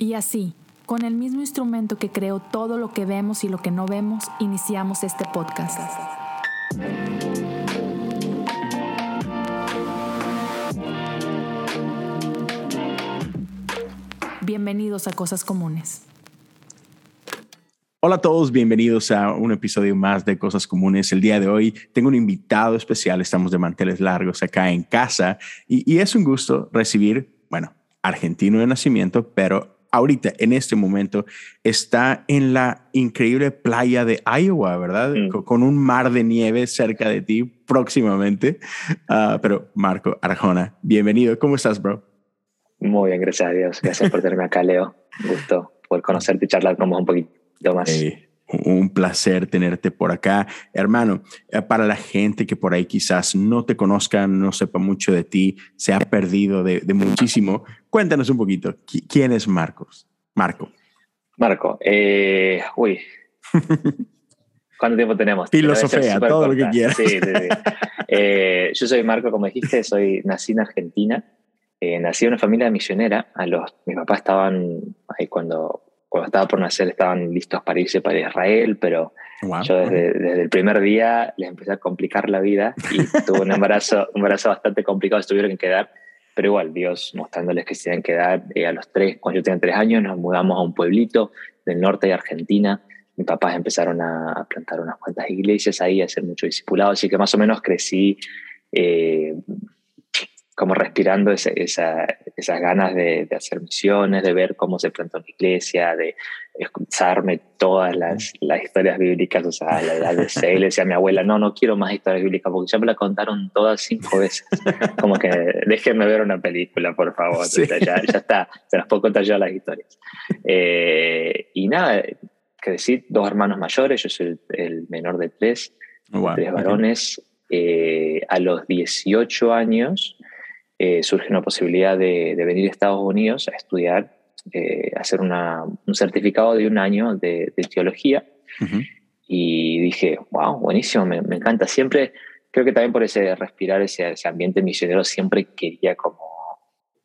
Y así, con el mismo instrumento que creó todo lo que vemos y lo que no vemos, iniciamos este podcast. Bienvenidos a Cosas Comunes. Hola a todos, bienvenidos a un episodio más de Cosas Comunes. El día de hoy tengo un invitado especial, estamos de manteles largos acá en casa y, es un gusto recibir, bueno, argentino de nacimiento, pero ahorita, en este momento, está en la increíble playa de Iowa, ¿verdad? Con, un mar de nieve cerca de ti próximamente. Ah, pero Marco Arjona, bienvenido. ¿Cómo estás, bro? Muy bien, gracias a Dios. Gracias por tenerme acá, Leo. Un gusto poder conocerte y charlar con vos un poquito un placer tenerte por acá. Hermano, eh, para la gente que por ahí quizás no te conozca, no sepa mucho de ti, se ha perdido de, muchísimo, cuéntanos un poquito, ¿quién es Marcos? Marco. Marco, eh, uy. ¿Cuánto tiempo tenemos? Filosofía, todo lo que quieras. Sí, sí, sí. Eh, yo soy Marco, como dijiste, soy nací en Argentina. nací en una familia misionera. A los, mis papás estaban ahí cuando cuando estaba por nacer estaban listos para irse para Israel, pero yo desde, desde, el primer día les empecé a complicar la vida y tuve un embarazo, un embarazo bastante complicado, estuvieron que quedar, pero igual Dios mostrándoles que se iban a quedar. Eh, a los tres, cuando yo tenía tres años, nos mudamos a un pueblito del norte de Argentina. Mis papás empezaron a plantar unas cuantas iglesias ahí, a hacer mucho discipulado, así que más o menos crecí eh, como respirando esa, esas ganas de, hacer misiones, de ver cómo se plantó una iglesia, de escucharme todas las, las historias bíblicas, o sea, a la edad de seis, le decía a mi abuela, no, no quiero más historias bíblicas porque ya me la contaron todas cinco veces. Como que déjenme ver una película, por favor. ya, ya, está, se las puedo contar yo las historias. Eh, y nada, crecí dos hermanos mayores, yo soy el, menor de tres, tres varones. Eh, a los 18 años eh, surge una posibilidad de, venir a Estados Unidos a estudiar, eh, hacer una, un certificado de un año de, teología. Y dije, wow, buenísimo, me, encanta. Siempre, creo que también por ese respirar ese, ese ambiente misionero, siempre quería como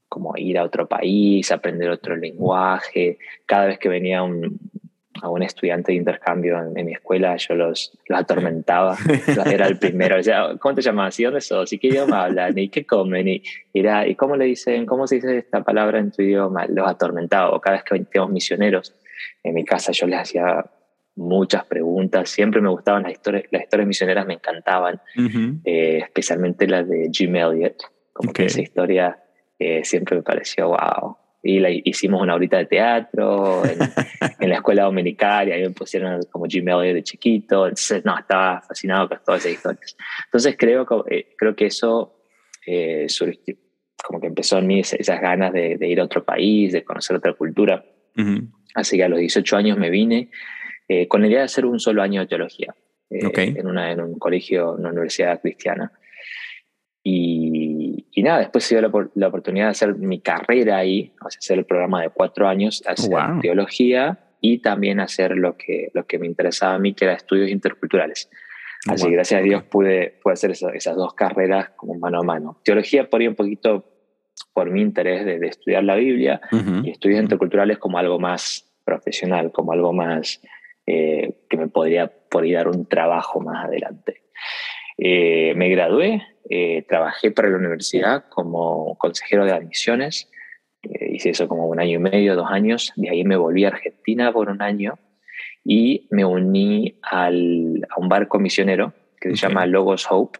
como ir a otro país, aprender otro lenguaje. Cada vez que venía un, a un estudiante de intercambio en, mi escuela, yo los, los atormentaba. era el primero. O sea, ¿Cómo te llamas? ¿Y dónde sos? ¿Y qué idioma hablan? ¿Y qué comen? Y, era, ¿Y cómo le dicen? ¿Cómo se dice esta palabra en tu idioma? Los atormentaba. O cada vez que teníamos misioneros en mi casa, yo les hacía muchas preguntas. Siempre me gustaban las historias, las historias misioneras, me encantaban, eh, especialmente las de Jim Elliot. Como que esa historia eh, siempre me pareció wow y la, hicimos una horita de teatro en, la escuela dominical y ahí me pusieron como Jim Elliot de chiquito. Entonces, no, estaba fascinado con todas esas historias. Entonces, creo, eh, creo que eso eh, surgió, como que empezó en mí esas ganas de, ir a otro país, de conocer otra cultura. Así que a los 18 años me vine eh, con la idea de hacer un solo año de teología en, una, en un colegio, en una universidad cristiana. Y, y nada, después se dio la, oportunidad de hacer mi carrera ahí, o sea, hacer el programa de cuatro años, hacer teología y también hacer lo que, lo que me interesaba a mí, que era estudios interculturales. Así que gracias a Dios pude, pude hacer esas dos carreras como mano a mano. Teología por ahí un poquito por mi interés de, estudiar la Biblia y estudios interculturales como algo más profesional, como algo más eh, que me podría por dar un trabajo más adelante. Eh, me gradué, eh, trabajé para la universidad como consejero de admisiones, eh, hice eso como un año y medio, dos años, de ahí me volví a Argentina por un año y me uní al, a un barco misionero que se llama Logos Hope,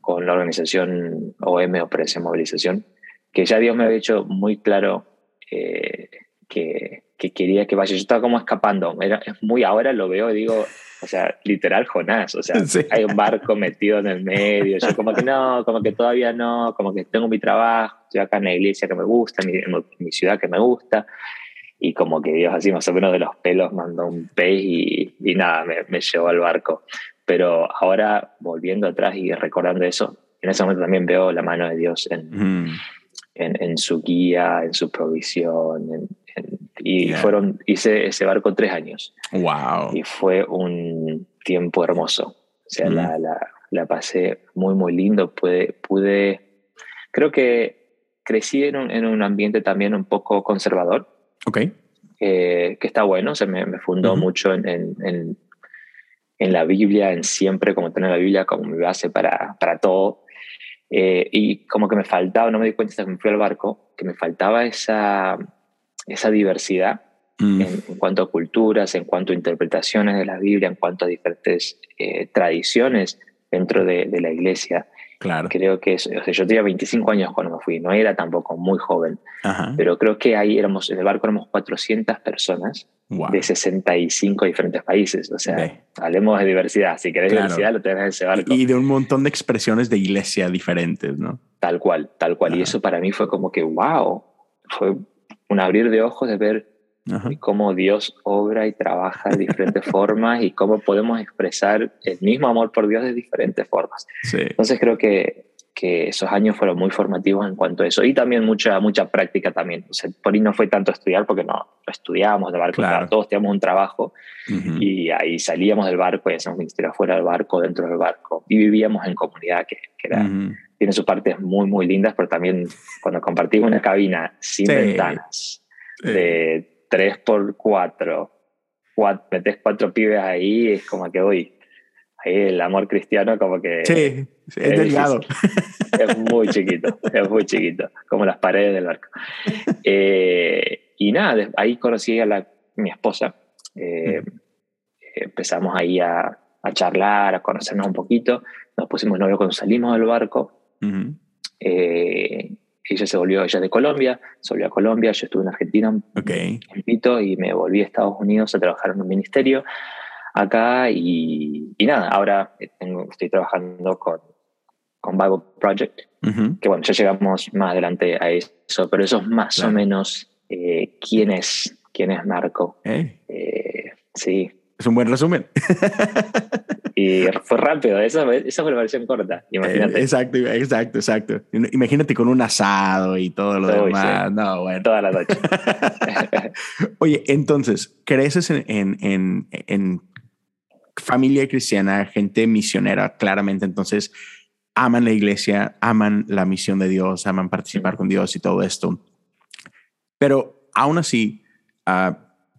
con la organización OM, Operación Movilización, que ya Dios me había hecho muy claro que, que, quería que vaya. Yo estaba como escapando, Era, es muy, ahora lo veo y digo, o sea, literal Jonás, o sea, hay un barco metido en el medio, yo como que no, como que todavía no, como que tengo mi trabajo, estoy acá en la iglesia que me gusta, en mi, ciudad que me gusta, y como que Dios así más o menos de los pelos mandó un pez y, y nada, me, me, llevó al barco. Pero ahora, volviendo atrás y recordando eso, en ese momento también veo la mano de Dios en, en, en, su guía, en su provisión, en, y fueron, hice ese barco tres años. Wow. Y fue un tiempo hermoso. O sea, la, la, la, pasé muy, muy lindo. Pude, pude creo que crecí en un, en un ambiente también un poco conservador. Ok. que está bueno, se me, me fundó mucho en, en, en, la Biblia, en siempre como tener la Biblia como mi base para, para todo. Eh, y como que me faltaba, no me di cuenta hasta que me fui al barco, que me faltaba esa, esa diversidad mm. en, cuanto a culturas, en cuanto a interpretaciones de la Biblia, en cuanto a diferentes eh, tradiciones dentro de, de, la iglesia. Claro. Creo que o sea, yo tenía 25 años cuando me fui, no era tampoco muy joven, pero creo que ahí éramos, en el barco éramos 400 personas de 65 diferentes países. O sea, hablemos de diversidad. Si querés diversidad, lo tenés en ese barco. Y de un montón de expresiones de iglesia diferentes, ¿no? Tal cual, tal cual. Y eso para mí fue como que, wow, fue un abrir de ojos de ver cómo Dios obra y trabaja de diferentes formas y cómo podemos expresar el mismo amor por Dios de diferentes formas. Entonces creo que, que esos años fueron muy formativos en cuanto a eso y también mucha, mucha práctica también. O sea, por ahí no fue tanto estudiar porque no, estudiábamos de barco, todos teníamos un trabajo y ahí salíamos del barco y hacíamos ministerio fuera del barco, dentro del barco y vivíamos en comunidad que, que era... Tiene sus partes muy, muy lindas, pero también cuando compartimos una cabina sin ventanas, de 3 por 4, metes cuatro pibes ahí, es como que voy. Ahí el amor cristiano como que... Sí, es, delgado. Es muy chiquito, es muy chiquito, como las paredes del barco. Eh, y nada, ahí conocí a la, mi esposa. Eh, empezamos ahí a, a, charlar, a conocernos un poquito. Nos pusimos novio cuando salimos del barco. Eh, ella se volvió, ella de Colombia, se volvió a Colombia, yo estuve en Argentina un poquito y me volví a Estados Unidos a trabajar en un ministerio acá y, y nada, ahora tengo, estoy trabajando con, con Bible Project, que bueno, ya llegamos más adelante a eso, pero eso es más o menos eh, quién es, quién es Marco. Eh, sí. Es un buen resumen. Y fue rápido, esa, esa fue la versión corta, imagínate. Eh, exacto, exacto, exacto. Imagínate con un asado y todo lo demás. No, bueno. Toda la noche. Oye, entonces, creces en, en, en, familia cristiana, gente misionera, claramente, entonces aman la iglesia, aman la misión de Dios, aman participar con Dios y todo esto. Pero aún así, uh,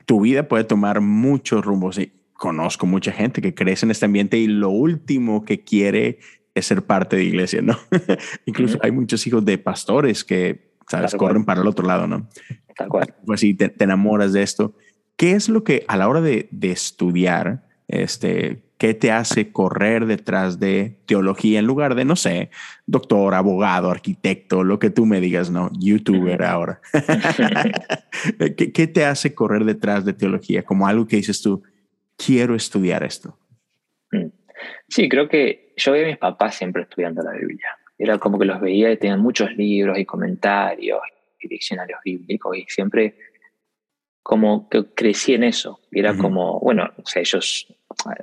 tu vida puede tomar muchos rumbos conozco mucha gente que crece en este ambiente y lo último que quiere es ser parte de iglesia, ¿no? Incluso hay muchos hijos de pastores que, ¿sabes? Corren para el otro lado, ¿no? Tal cual. Pues si te, enamoras de esto. ¿Qué es lo que a la hora de, de estudiar, este, qué te hace correr detrás de teología en lugar de, no sé, doctor, abogado, arquitecto, lo que tú me digas, ¿no? YouTuber ahora. ¿Qué, ¿Qué, te hace correr detrás de teología? Como algo que dices tú, quiero estudiar esto? Mm. Sí, creo que yo veía a mis papás siempre estudiando la Biblia. Era como que los veía y tenían muchos libros y comentarios y diccionarios bíblicos y siempre como que crecí en eso. Y era como, bueno, o sea, ellos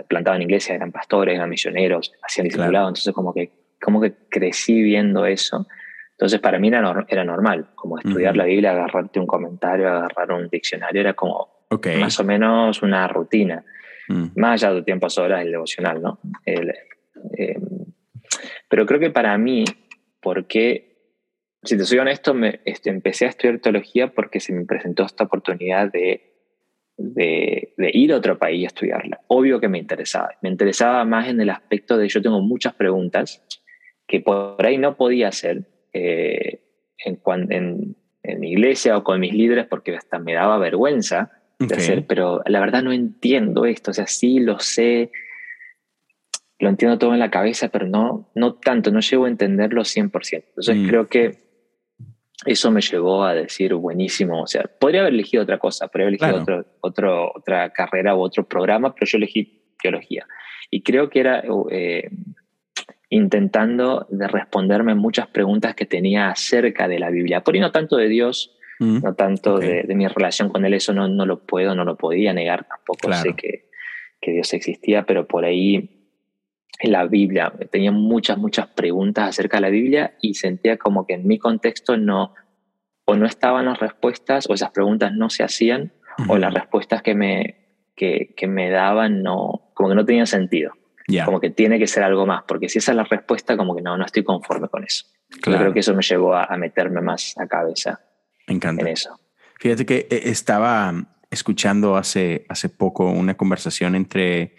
plantaban iglesia, eran pastores, eran misioneros, hacían discipulado, entonces como que, como que crecí viendo eso. Entonces para mí era, era normal, como estudiar la Biblia, agarrarte un comentario, agarrar un diccionario, era como más o menos una rutina. Mm. Más allá de tiempo horas, el devocional, ¿no? Em, pero creo que para mí, porque, si te soy honesto, me, este, empecé a estudiar teología porque se me presentó esta oportunidad de, de, ir a otro país a estudiarla. Obvio que me interesaba. Me interesaba más en el aspecto de yo tengo muchas preguntas que por ahí no podía hacer eh, en, en, en iglesia o con mis líderes porque hasta me daba vergüenza de hacer, pero la verdad no entiendo esto, o sea, sí lo sé, lo entiendo todo en la cabeza, pero no, no tanto, no llego a entenderlo 100%. Entonces mm. creo que eso me llevó a decir, buenísimo, o sea, podría haber elegido otra cosa, podría haber elegido otro, otro, otra carrera u otro programa, pero yo elegí teología. Y creo que era eh, intentando de responderme muchas preguntas que tenía acerca de la Biblia, por ahí no tanto de Dios, Mm, no tanto de, mi relación con él, eso no, no lo puedo, no lo podía negar, tampoco. Sé que, que Dios existía, pero por ahí en la Biblia tenía muchas, muchas preguntas acerca de la Biblia y sentía como que en mi contexto no, o no estaban las respuestas, o esas preguntas no se hacían, o las respuestas que me, que, que, me daban no, como que no tenían sentido. Como que tiene que ser algo más, porque si esa es la respuesta, como que no, no estoy conforme con eso. Yo creo que eso me llevó a, a meterme más a cabeza me encanta. En eso. Fíjate que eh, estaba escuchando hace, hace poco una conversación entre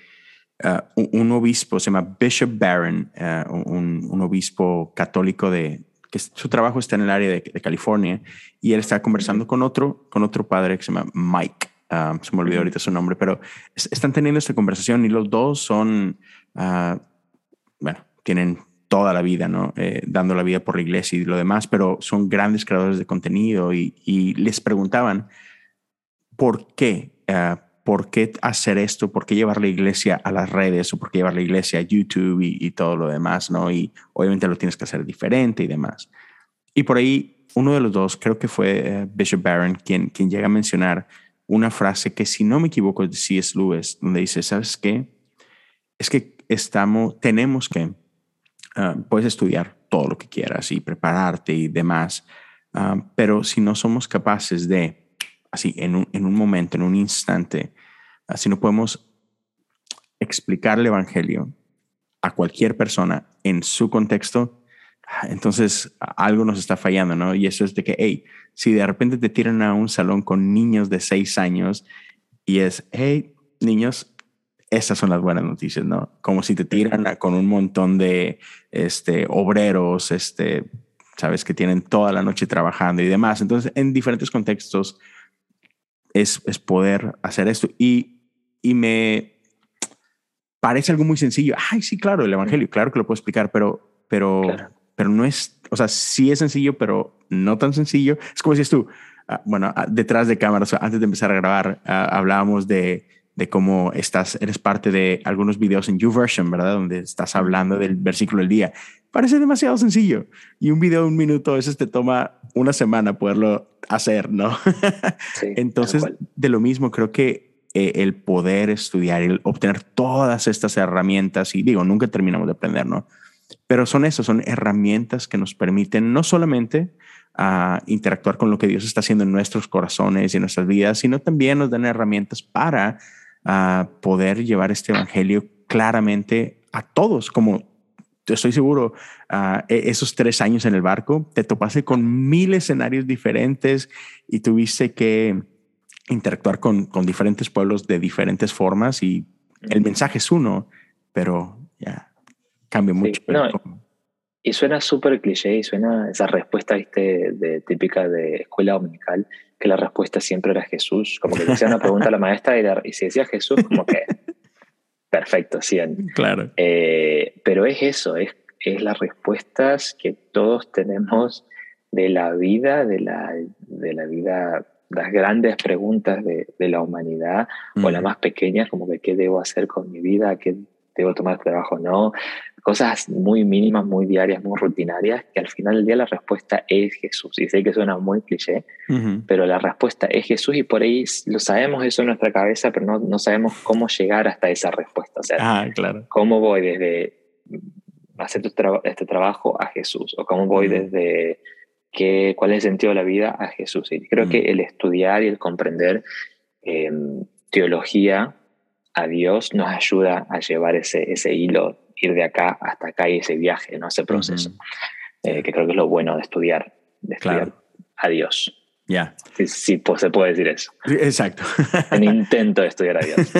uh, un, obispo, se llama Bishop Barron, uh, un, un, obispo católico de que su trabajo está en el área de, de California, y él está conversando con otro, con otro padre que se llama Mike. Um, se me olvidó ahorita su nombre, pero están teniendo esta conversación y los dos son, uh, bueno, tienen toda la vida, ¿no? Eh, dando la vida por la iglesia y lo demás, pero son grandes creadores de contenido y, y les preguntaban por qué, uh, por qué hacer esto, por qué llevar la iglesia a las redes o por qué llevar la iglesia a YouTube y, todo lo demás, ¿no? Y obviamente lo tienes que hacer diferente y demás. Y por ahí uno de los dos, creo que fue uh, Bishop Barron, quien, quien llega a mencionar una frase que si no me equivoco es de C.S. Lewis, donde dice, ¿sabes qué? Es que estamos, tenemos que Ah, puedes estudiar todo lo que quieras y prepararte y demás, uh, pero si no somos capaces de, así, en un, en un momento, en un instante, si no podemos explicar el Evangelio a cualquier persona en su contexto, entonces algo nos está fallando, ¿no? Y eso es de que, hey, si de repente te tiran a un salón con niños de seis años y es, hey, niños, esas son las buenas noticias, ¿no? Como si te tiran con un montón de este, obreros, este, sabes, que tienen toda la noche trabajando y demás. Entonces, en diferentes contextos es, es poder hacer esto. Y, y me parece algo muy sencillo. Ay, sí, claro, el Evangelio, claro que lo puedo explicar, pero, pero, pero no es, o sea, sí es sencillo, pero no tan sencillo. Es como decías tú, ah, bueno, ah, detrás de cámaras, antes de empezar a grabar, ah, hablábamos de de cómo estás, eres parte de algunos videos en YouVersion, ¿verdad? Donde estás hablando del versículo del día. Parece demasiado sencillo. Y un video de un minuto, a veces te toma una semana poderlo hacer, ¿no? Entonces, de lo mismo, creo que eh, el poder estudiar, el obtener todas estas herramientas, y digo, nunca terminamos de aprender, ¿no? Pero son eso, son herramientas que nos permiten no solamente ah, interactuar con lo que Dios está haciendo en nuestros corazones y en nuestras vidas, sino también nos dan herramientas para a poder llevar este evangelio claramente a todos, como estoy seguro, uh, esos tres años en el barco, te topaste con mil escenarios diferentes y tuviste que interactuar con, con diferentes pueblos de diferentes formas y el mensaje es uno, pero ya cambia mucho. y suena súper cliché y suena esa respuesta ¿viste? De, típica de escuela dominical que la respuesta siempre era Jesús. Como que le hacía una pregunta a la maestra y, si decía Jesús, como que perfecto, 100. Claro. Eh, pero es eso, es, es las respuestas que todos tenemos de la vida, de la, de la vida, las grandes preguntas de, de la humanidad, o las más pequeñas, como que qué debo hacer con mi vida, qué debo tomar trabajo o no, cosas muy mínimas, muy diarias, muy rutinarias, que al final del día la respuesta es Jesús. Y sé que suena muy cliché, pero la respuesta es Jesús y por ahí lo sabemos eso en nuestra cabeza, pero no, no sabemos cómo llegar hasta esa respuesta. O sea, ah, claro. cómo voy desde hacer este trabajo a Jesús o cómo voy desde qué, cuál es el sentido de la vida a Jesús. Y creo que el estudiar y el comprender em, teología a Dios nos ayuda a llevar ese, ese hilo ir de acá hasta acá y ese viaje, ¿no? ese proceso, eh, que creo que es lo bueno de estudiar, de estudiar a Dios. Ya. Sí, sí pues, se puede decir eso. Exacto. Un intento de estudiar a Dios.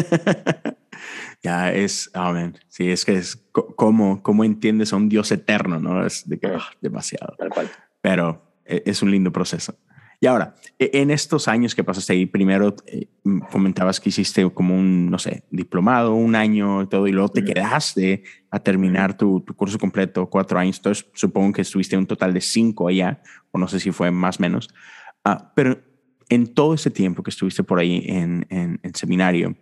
ya es, amén. sí, es que es como, cómo entiendes a un Dios eterno, ¿no? Es de que, mm. ah, demasiado. Tal cual. Pero e, es un lindo proceso. Y ahora, e, en estos años que pasaste ahí, primero eh, comentabas que hiciste como un, no sé, diplomado, un año y todo, y luego te quedaste a terminar tu, curso completo, cuatro años. Entonces, supongo que estuviste un total de cinco allá, o no sé si fue más o menos. Ah, pero en todo ese tiempo que estuviste por ahí en, en, seminario,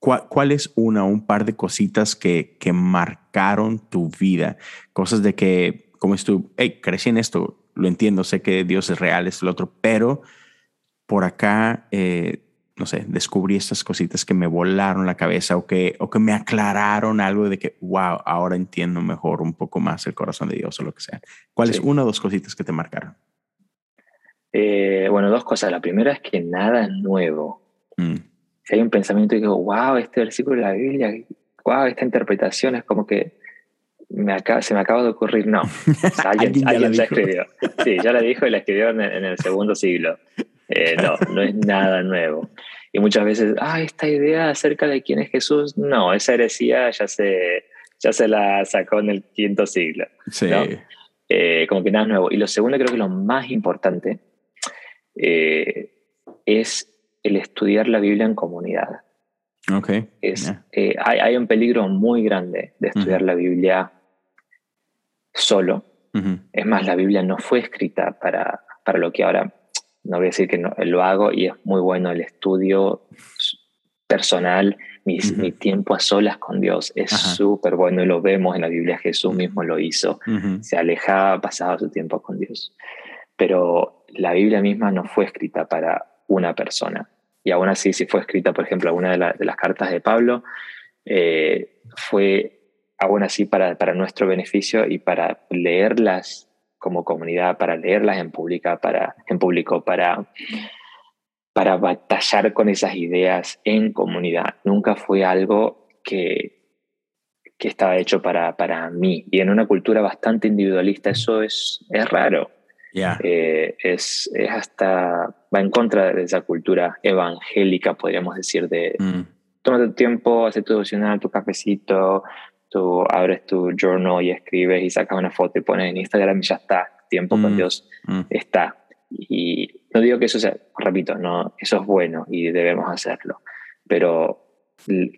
¿cuál, es una o un par de cositas que, que marcaron tu vida? Cosas de que, como estuve, hey, crecí en esto, lo entiendo, sé que Dios es real, es el otro, pero por acá, eh, no sé, descubrí estas cositas que me volaron la cabeza o que, o que me aclararon algo de que, wow, ahora entiendo mejor un poco más el corazón de Dios o lo que sea. ¿Cuáles es una o dos cositas que te marcaron? Eh, bueno, dos cosas. La primera es que nada es nuevo. Mm. Si hay un pensamiento y digo, wow, este versículo de la Biblia, wow, esta interpretación es como que me acaba, se me acaba de ocurrir, no. Alguien, ya, escribió. Sí, ya la dijo y la escribió en, el segundo siglo. Eh, no, no es nada nuevo. Y muchas veces, ah, esta idea acerca de quién es Jesús, no, esa heresía ya se, ya se la sacó en el quinto siglo. Sí. Eh, como que nada nuevo. Y lo segundo, creo que lo más importante, eh, es el estudiar la Biblia en comunidad. Okay. Es, hay, hay, un peligro muy grande de estudiar la Biblia solo. Es más, la Biblia no fue escrita para, para lo que ahora, no voy a decir que no, lo hago y es muy bueno el estudio personal, mi, mi tiempo a solas con Dios. Es súper bueno y lo vemos en la Biblia, Jesús mismo lo hizo, se alejaba, pasaba su tiempo con Dios. Pero la Biblia misma no fue escrita para una persona. Y aún así, si fue escrita, por ejemplo, alguna de, de las cartas de Pablo, eh, fue aún así para, para nuestro beneficio y para leerlas como comunidad, para leerlas en, pública, para, en público, para, para batallar con esas ideas en comunidad. Nunca fue algo que, que estaba hecho para, para mí. Y en una cultura bastante individualista eso es, es raro. Eh, es, es, hasta, va en contra de esa cultura evangélica, podríamos decir, de mm. toma tu tiempo, hace tu devocional, tu cafecito, tú abres tu journal y escribes y sacas una foto y pones en Instagram y ya está, tiempo con mm, Dios mm. está. Y no digo que eso sea, repito, no, eso es bueno y debemos hacerlo, pero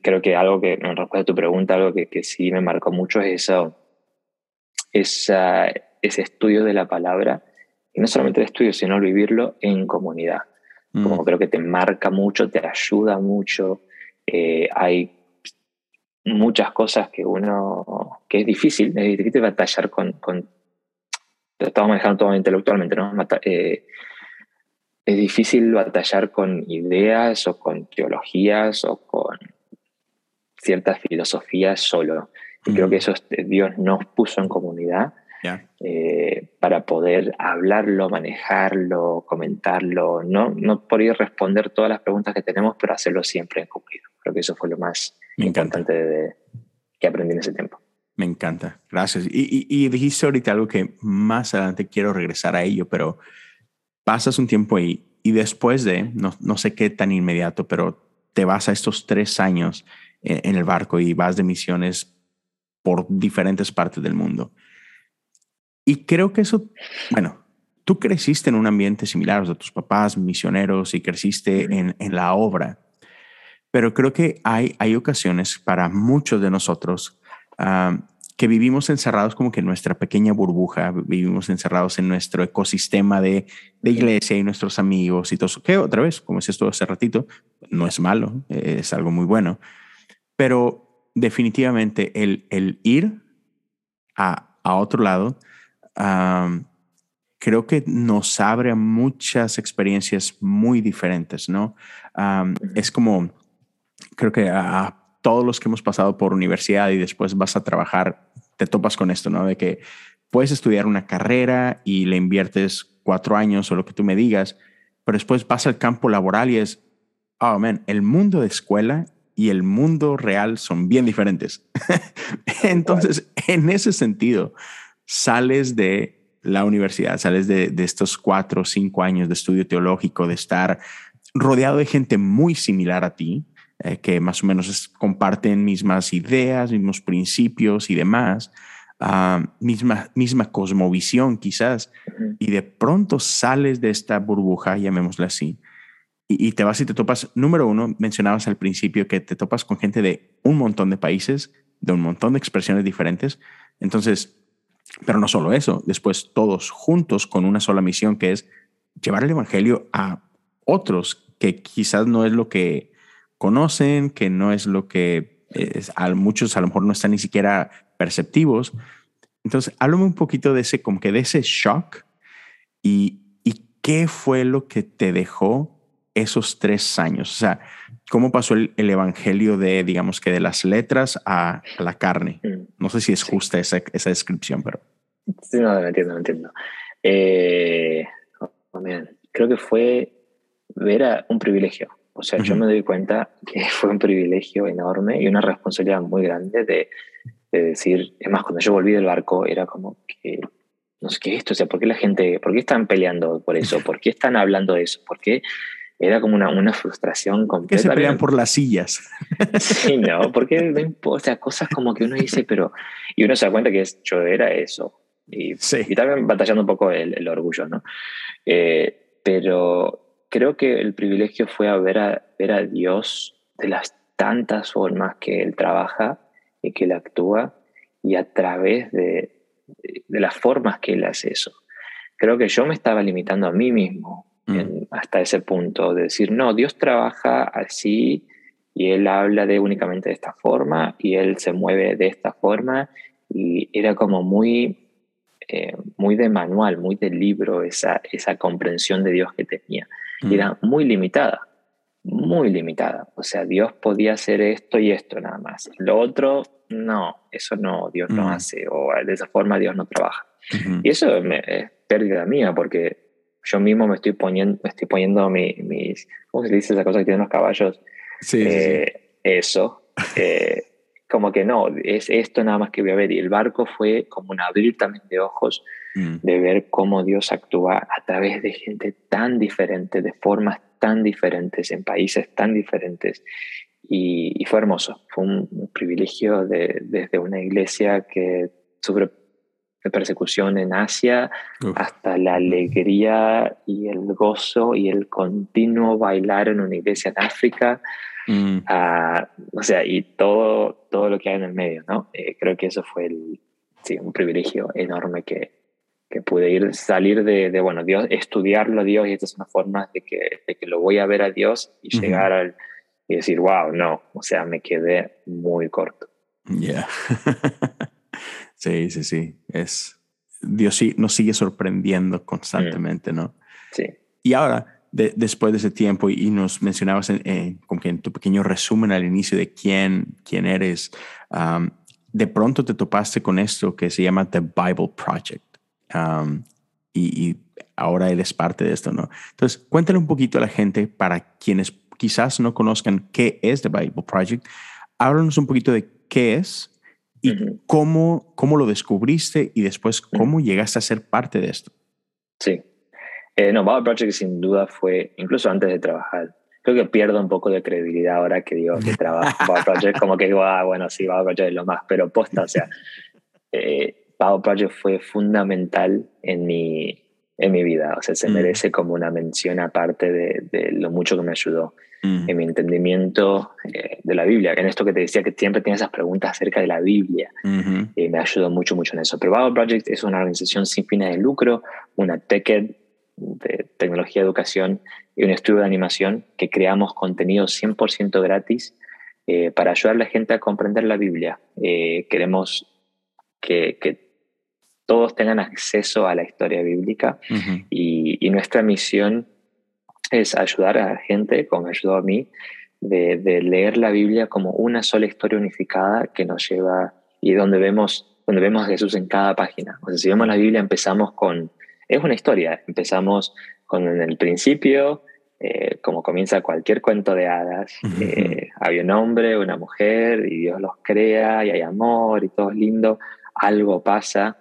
creo que algo que, en respuesta a tu pregunta, algo que, que sí me marcó mucho es eso, esa, ese estudio de la palabra, y no solamente el estudio, sino vivirlo en comunidad. Como mm. creo que te marca mucho, te ayuda mucho. Eh, hay muchas cosas que uno, que es difícil, es difícil batallar con, con lo estamos manejando todo intelectualmente, ¿no? Eh, es difícil batallar con ideas o con teologías o con ciertas filosofías solo. Y creo que eso Dios nos puso en comunidad eh, para poder hablarlo, manejarlo, comentarlo, no, no por ir responder todas las preguntas que tenemos, pero hacerlo siempre en comunidad. Creo que eso fue lo más me importante de, que aprendí en ese tiempo. Me encanta, gracias. Y, y, dijiste ahorita algo que más adelante quiero regresar a ello, pero pasas un tiempo ahí y después de, no, no sé qué tan inmediato, pero te vas a estos tres años en, en el barco y vas de misiones por diferentes partes del mundo. Y creo que eso, bueno, tú creciste en un ambiente similar, o sea, tus papás misioneros y creciste en, en la obra. Pero creo que hay, hay ocasiones para muchos de nosotros que vivimos encerrados como que en nuestra pequeña burbuja, vivimos encerrados en nuestro ecosistema de, de iglesia y nuestros amigos y todo eso, que otra vez, como decías tú hace ratito, no es malo, es algo muy bueno, pero definitivamente el, el ir a, a otro lado, creo que nos abre a muchas experiencias muy diferentes, ¿no? es como creo que a, todos los que hemos pasado por universidad y después vas a trabajar, te topas con esto, ¿no? De que puedes estudiar una carrera y le inviertes cuatro años o lo que tú me digas, pero después vas al campo laboral y es, oh, man, el mundo de escuela y el mundo real son bien diferentes. Entonces, en ese sentido, sales de la universidad, sales de, de estos cuatro o cinco años de estudio teológico, de estar rodeado de gente muy similar a ti, eh, que más o menos comparten mismas ideas, mismos principios y demás, ah, misma, misma cosmovisión quizás, y de pronto sales de esta burbuja, llamémosla así, y, te vas y te topas, número uno, mencionabas al principio que te topas con gente de un montón de países, de un montón de expresiones diferentes, entonces, pero no solo eso, después todos juntos con una sola misión que es llevar el Evangelio a otros que quizás no es lo que conocen, que no es lo que es, a muchos a lo mejor no están ni siquiera perceptivos. Entonces, háblame un poquito de ese, como que de ese shock y, y qué fue lo que te dejó esos tres años. O sea, cómo pasó el, evangelio de, digamos que de las letras a, la carne. Mm. No sé si es justa esa, esa, descripción, pero. Sí, no, me entiendo, me entiendo. Eh, oh, creo que fue ver a un privilegio O sea, yo me doy cuenta que fue un privilegio enorme y una responsabilidad muy grande de, de, decir, es más, cuando yo volví del barco era como que, no sé qué es esto, o sea, ¿por qué la gente, por qué están peleando por eso? ¿Por qué están hablando de eso? ¿Por qué? Era como una, una frustración completa. Que se pelean por las sillas. Sí, no, porque o sea, cosas como que uno dice, pero, y uno se da cuenta que es, yo era eso. Y, sí. y también batallando un poco el, el orgullo, ¿no? Eh, pero creo que el privilegio fue a ver, a ver a Dios de las tantas formas que Él trabaja y que Él actúa y a través de, de, las formas que Él hace eso. Creo que yo me estaba limitando a mí mismo mm. hasta ese punto de decir, no, Dios trabaja así y Él habla de únicamente de esta forma y Él se mueve de esta forma y era como muy eh, muy de manual, muy de libro, esa, esa comprensión de Dios que tenía. Mm. Era muy limitada, muy limitada. O sea, Dios podía hacer esto y esto nada más. Lo otro, no, eso no, Dios no mm. hace, o de esa forma Dios no trabaja. Y eso es pérdida mía, porque yo mismo me estoy poniendo, me estoy poniendo mis, ¿cómo se dice esa cosa que tienen los caballos? Sí, eh, Eso. Eh, como que no, es esto nada más que voy a ver. Y el barco fue como un abrir también de ojos mm. de ver cómo Dios actúa a través de gente tan diferente, de formas tan diferentes, en países tan diferentes. Y, fue hermoso, fue un, privilegio de, desde una iglesia que sufre persecución en Asia hasta la alegría y el gozo y el continuo bailar en una iglesia en África Mm. o sea, y todo, todo lo que hay en el medio, ¿no? Eh, creo que eso fue el, sí, un privilegio enorme que, que pude ir, salir de, de, bueno, Dios, estudiarlo a Dios y esta es una forma de que, de que lo voy a ver a Dios y llegar al, y decir, wow, no, o sea, me quedé muy corto. Ya. sí, sí, sí. Es, Dios sí, nos sigue sorprendiendo constantemente, ¿no? Sí. Y ahora, después de ese tiempo y, nos mencionabas en, como que en tu pequeño resumen al inicio de quién, quién eres, de pronto te topaste con esto que se llama The Bible Project y, ahora eres parte de esto, ¿no? Entonces, cuéntale un poquito a la gente para quienes quizás no conozcan qué es The Bible Project. Háblanos un poquito de qué es y cómo, cómo lo descubriste y después cómo llegaste a ser parte de esto. Sí, eh, no, Bible Project sin duda fue, incluso antes de trabajar, creo que pierdo un poco de credibilidad ahora que digo que trabajo en Bible Project, como que digo, ah, bueno, sí, Bible Project es lo más, pero posta, o sea, eh, Project fue fundamental en mi, en mi vida, o sea, se mm. merece como una mención aparte de, de lo mucho que me ayudó mm. en mi entendimiento eh, de la Biblia, en esto que te decía que siempre tienes esas preguntas acerca de la Biblia, y me ayudó mucho, mucho en eso. Pero Bible Project es una organización sin fines de lucro, una TechEd, de tecnología, educación y un estudio de animación que creamos contenido 100% gratis eh, para ayudar a la gente a comprender la Biblia. Queremos que, que, todos tengan acceso a la historia bíblica y, y, nuestra misión es ayudar a la gente, como me ayudó a mí, de, de, leer la Biblia como una sola historia unificada que nos lleva y donde vemos, donde vemos a Jesús en cada página. O sea, si vemos la Biblia empezamos con es una historia. Empezamos con el principio, eh, como comienza cualquier cuento de hadas. Eh, había un hombre, una mujer, y Dios los crea, y hay amor, y todo es lindo. Algo pasa,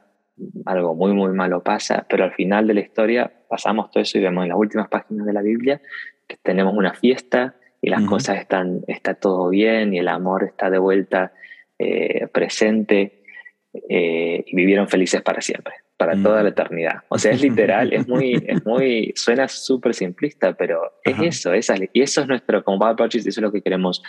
algo muy, muy malo pasa, pero al final de la historia pasamos todo eso y vemos en las últimas páginas de la Biblia que tenemos una fiesta y las cosas están, está todo bien y el amor está de vuelta eh, presente y vivieron felices para siempre para toda la eternidad. O sea, es literal, es muy, es muy, suena súper simplista, pero es eso, esa, y eso es nuestro, como Bad Project, eso es lo que queremos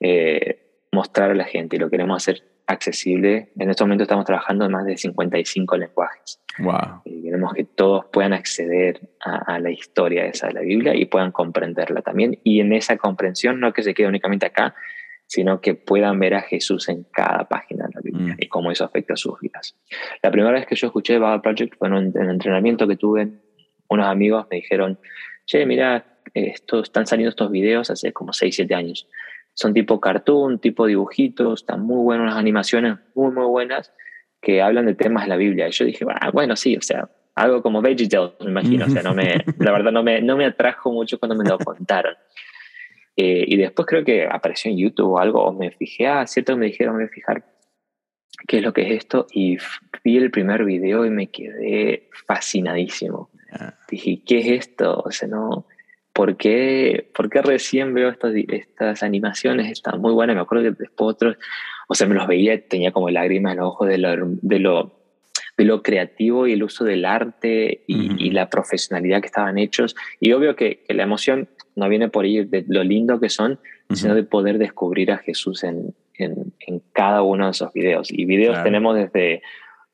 eh, mostrar a la gente y lo queremos hacer accesible. En este momento estamos trabajando en más de 55 lenguajes. Wow. Y queremos que todos puedan acceder a, a, la historia esa de la Biblia y puedan comprenderla también. Y en esa comprensión, no que se quede únicamente acá, sino que puedan ver a Jesús en cada página de la Biblia mm. y cómo eso afecta a sus vidas. La primera vez que yo escuché Bible Project fue en un, entrenamiento que tuve, unos amigos me dijeron, che, mira, esto, están saliendo estos videos hace como 6, 7 años. Son tipo cartoon, tipo dibujitos, están muy buenas las animaciones, muy, muy buenas, que hablan de temas de la Biblia. Y yo dije, ah, bueno, sí, o sea, algo como VeggieTales, me imagino. O sea, no me, la verdad no me, no me atrajo mucho cuando me lo contaron. Eh, y después creo que apareció en YouTube o algo, o me fijé, ah, cierto, me dijeron, me voy a fijar qué es lo que es esto, y vi el primer video y me quedé fascinadísimo. Dije, ¿qué es esto? O sea, no, ¿por qué, ¿por qué recién veo estas, estas animaciones? Están muy buenas, me acuerdo que después otros, o sea, me los veía, tenía como lágrimas en los ojos de lo, de lo, de lo creativo y el uso del arte y, la profesionalidad que estaban hechos. Y obvio que, que, la emoción no viene por ir de lo lindo que son, sino de poder descubrir a Jesús en, en, en, cada uno de esos videos. Y videos tenemos desde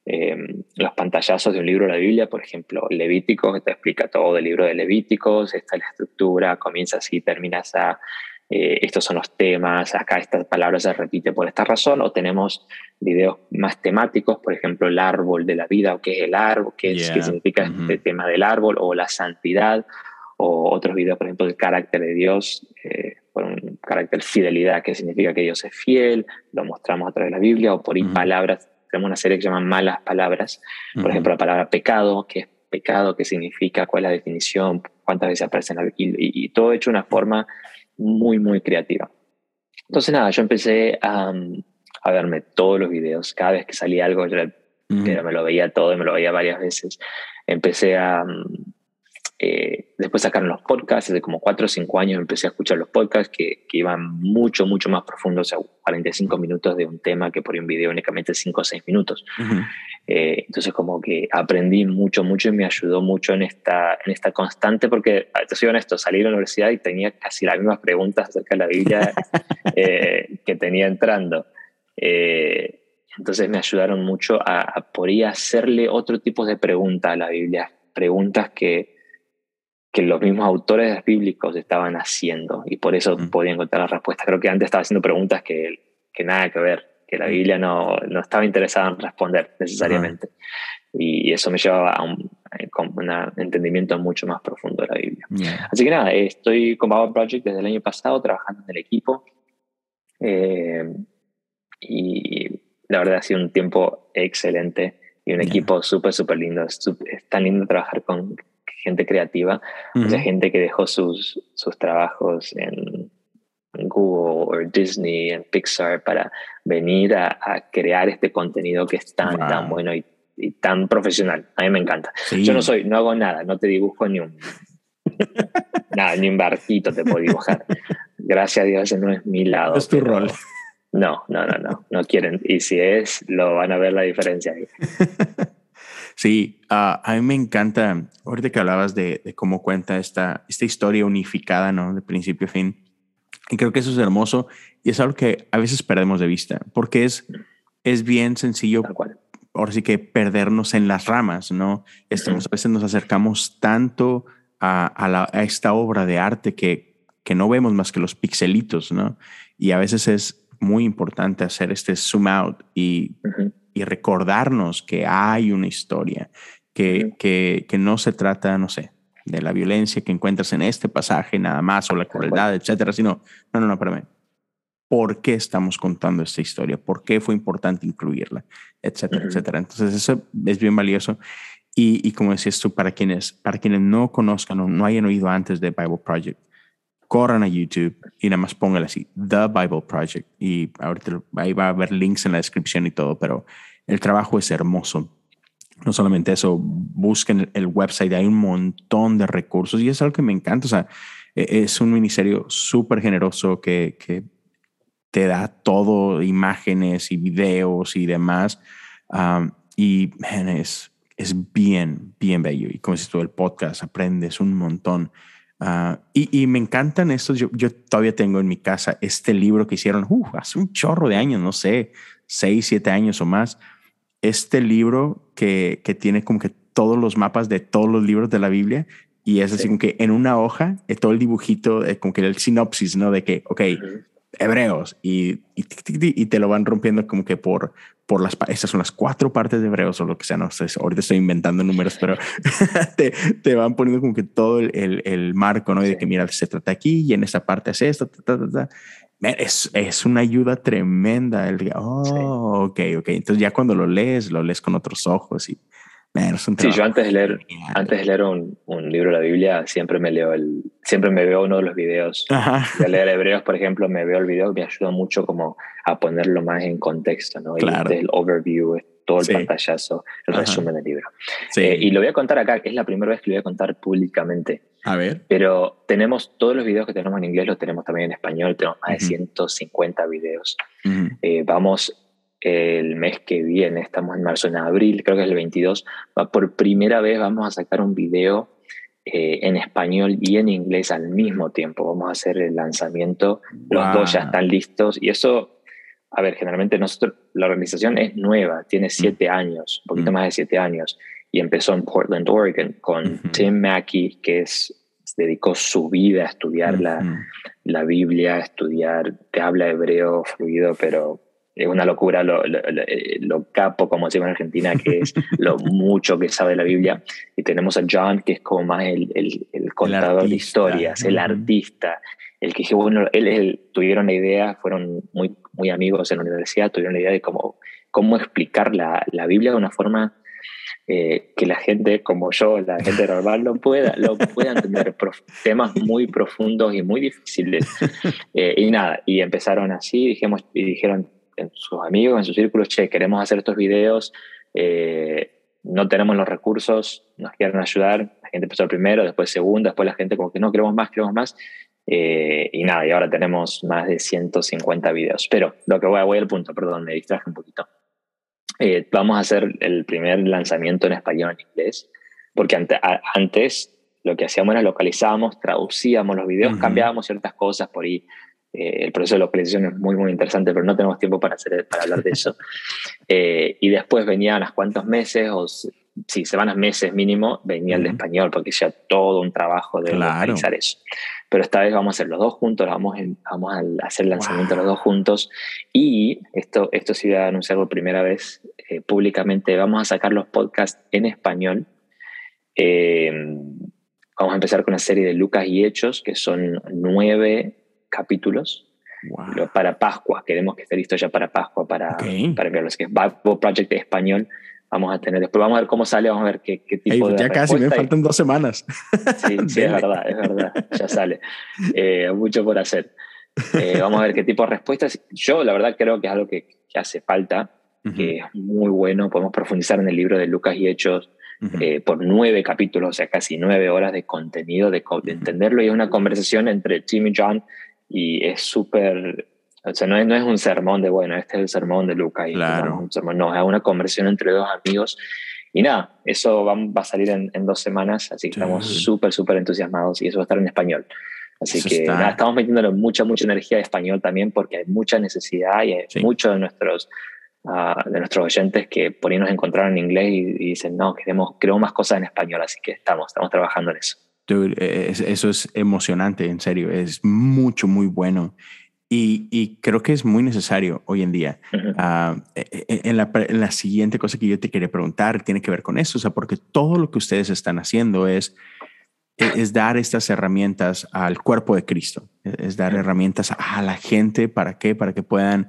eh, los pantallazos de un libro de la Biblia, por ejemplo, Levítico, que te explica todo del libro de Levíticos, esta es la estructura, comienza así, termina así, eh, estos son los temas, acá esta palabra se repite por esta razón, o tenemos videos más temáticos, por ejemplo, el árbol de la vida, o qué es el árbol, qué, qué significa este tema del árbol, o la santidad, o otros videos, por ejemplo, del carácter de Dios, eh, por un carácter fidelidad, que significa que Dios es fiel, lo mostramos a través de la Biblia, o por ir palabras, tenemos una serie que se llama malas palabras, por ejemplo, la palabra pecado, que es pecado, qué significa, cuál es la definición, cuántas veces aparece la Biblia, y, todo hecho de una forma muy, muy creativa. Entonces, nada, yo empecé a, a verme todos los videos, cada vez que salía algo, yo me lo veía todo y me lo veía varias veces. Empecé a, eh, después sacaron los podcasts, hace como 4 o 5 años empecé a escuchar los podcasts que, que, iban mucho, mucho más profundos, o sea, 45 minutos de un tema que por un video únicamente 5 o 6 minutos. Eh, entonces como que aprendí mucho, mucho y me ayudó mucho en esta, en esta constante, porque, te soy honesto, salí de la universidad y tenía casi las mismas preguntas acerca de la Biblia eh, que tenía entrando. entonces me ayudaron mucho a, a poder hacerle otro tipo de preguntas a la Biblia, preguntas que que los mismos autores bíblicos estaban haciendo y por eso mm. podía encontrar la respuesta. Creo que antes estaba haciendo preguntas que, que nada que ver, que la mm. Biblia no, no estaba interesada en responder necesariamente. Y eso me llevaba a un, eh, un, entendimiento mucho más profundo de la Biblia. Así que nada, estoy con Bible Project desde el año pasado trabajando en el equipo. Eh, y la verdad ha sido un tiempo excelente y un equipo súper, súper lindo. Es, es, tan lindo trabajar con gente creativa, o sea, gente que dejó sus, sus trabajos en Google o Disney, en Pixar, para venir a, crear este contenido que es tan, tan bueno y, tan profesional. A mí me encanta. Yo no soy, no hago nada, no te dibujo ni un... nada, ni un barquito te puedo dibujar. Gracias a Dios, ese no es mi lado. Es tu rol. No, no, no, no, no quieren. Y si es, lo van a ver la diferencia ahí. Sí, ah, a mí me encanta, ahorita que hablabas de, cómo cuenta esta, esta historia unificada, ¿no? De principio a fin. Y creo que eso es hermoso y es algo que a veces perdemos de vista, porque es, es bien sencillo, ahora sí que perdernos en las ramas, ¿no? Estamos, a veces nos acercamos tanto a, esta obra de arte que, que no vemos más que los pixelitos, ¿no? Y a veces es muy importante hacer este zoom out y y recordarnos que hay una historia, que, que, que, no se trata, no sé, de la violencia que encuentras en este pasaje nada más o la crueldad, etcétera, sino, no, no, no, espérame. ¿Por qué estamos contando esta historia? ¿Por qué fue importante incluirla? Etcétera, etcétera. Entonces, eso es bien valioso. Y, y, como decías tú, para quienes, para quienes no conozcan o no hayan oído antes de Bible Project, corran a YouTube y nada más póngale así, The Bible Project. Y ahorita ahí va a haber links en la descripción y todo, pero el trabajo es hermoso. No solamente eso, busquen el website, hay un montón de recursos y es algo que me encanta. O sea, e, es un ministerio súper generoso que, que, te da todo, imágenes y videos y demás. y es, es bien, bien bello. Y como si todo el podcast, aprendes un montón. Ah, y, me encantan estos. Yo, yo, todavía tengo en mi casa este libro que hicieron hace un chorro de años, no sé, seis, siete años o más. Este libro que, que tiene como que todos los mapas de todos los libros de la Biblia y es así como que en una hoja, eh, todo el dibujito, eh, como que el sinopsis, ¿no? De que, ok, hebreos y, y, te lo van rompiendo como que por, por las, estas son las cuatro partes de hebreos o lo que sea, no sé, ahorita estoy inventando números, pero te, te, van poniendo como que todo el, el, marco, ¿no? Y de que mira, se trata aquí y en esta parte es esto, es, es una ayuda tremenda. El, oh, ok, ok. Entonces ya cuando lo lees, lo lees con otros ojos y sí, yo antes de leer, antes de leer un, un, libro de la Biblia, siempre me leo el, siempre me veo uno de los videos. De leer Hebreos, por ejemplo, me veo el video me ayuda mucho como a ponerlo más en contexto, ¿no? Claro. El, overview, todo el pantallazo, el resumen del libro. Eh, y lo voy a contar acá, es la primera vez que lo voy a contar públicamente. A ver. Pero tenemos todos los videos que tenemos en inglés, los tenemos también en español, tenemos más de 150 videos. Eh, vamos el mes que viene, estamos en marzo, en abril, creo que es el 22, por primera vez vamos a sacar un video eh, en español y en inglés al mismo tiempo. Vamos a hacer el lanzamiento, los dos ya están listos y eso, a ver, generalmente nosotros, la organización es nueva, tiene mm. siete años, un poquito mm. más de siete años, y empezó en Portland, Oregon, con Tim Mackey, que es dedicó su vida a estudiar la, la, Biblia, a estudiar, te habla hebreo fluido, pero es una locura lo, lo, capo, como decimos en Argentina, que es lo mucho que sabe la Biblia. Y tenemos a John, que es como más el, el, contador de historias, el artista, el que bueno, él, tuvieron la idea, fueron muy, muy amigos en la universidad, tuvieron la idea de cómo, cómo explicar la, la Biblia de una forma eh, que la gente como yo, la gente normal, lo pueda, lo pueda entender. temas muy profundos y muy difíciles. Eh, y nada, y empezaron así, dijimos, y dijeron, en sus amigos, en sus círculos, che, queremos hacer estos videos, eh, no tenemos los recursos, nos quieren ayudar. La gente empezó primero, después segundo, después la gente como que no, queremos más, queremos más. Eh, y nada, y ahora tenemos más de 150 videos. Pero lo que voy, voy al punto, perdón, me distraje un poquito. Eh, vamos a hacer el primer lanzamiento en español en inglés, porque antes lo que hacíamos era localizábamos, traducíamos los videos, cambiábamos ciertas cosas por ahí eh, el proceso de localización es muy, muy interesante, pero no tenemos tiempo para, hacer, para hablar de eso. Eh, y después venían unos cuantos meses, o sí, semanas, meses mínimo, venía el de español, porque ya todo un trabajo de localizar eso. Pero esta vez vamos a hacer los dos juntos, vamos, vamos a hacer el lanzamiento los dos juntos. Y esto, esto sí voy a anunciar por primera vez eh, públicamente, vamos a sacar los podcasts en español. vamos a empezar con una serie de Lucas y Hechos, que son nueve capítulos para Pascua. Queremos que esté listo ya para Pascua, para, para enviarlos, que es Bible Project de español. Vamos a tener, después vamos a ver cómo sale, vamos a ver qué, qué tipo de. Ya casi, me faltan dos semanas. Sí, sí es verdad, es verdad, ya sale. Eh, mucho por hacer. Eh, vamos a ver qué tipo de respuestas. Yo, la verdad, creo que es algo que, que hace falta, que es muy bueno. Podemos profundizar en el libro de Lucas y Hechos. Eh, por nueve capítulos, o sea, casi nueve horas de contenido, de, de entenderlo. Y es una conversación entre Tim y John y es súper, o sea, no es, no es un sermón de, bueno, este es el sermón de Lucas, y claro. no, es sermón, no, es una conversión entre dos amigos. Y nada, eso va, va a salir en, en, dos semanas, así que estamos súper, súper entusiasmados y eso va a estar en español. Así que nada, estamos metiéndole mucha, mucha energía de español también porque hay mucha necesidad y hay muchos de nuestros, uh, de nuestros oyentes que por ahí nos encontraron en inglés y, y, dicen, no, queremos, queremos más cosas en español, así que estamos, estamos trabajando en eso eso es emocionante, en serio, es mucho, muy bueno. Y, creo que es muy necesario hoy en día. Ah, e, e, en, la, siguiente cosa que yo te quería preguntar tiene que ver con eso, o sea, porque todo lo que ustedes están haciendo es, e, es, dar estas herramientas al cuerpo de Cristo, es dar herramientas a la gente, ¿para qué? Para que puedan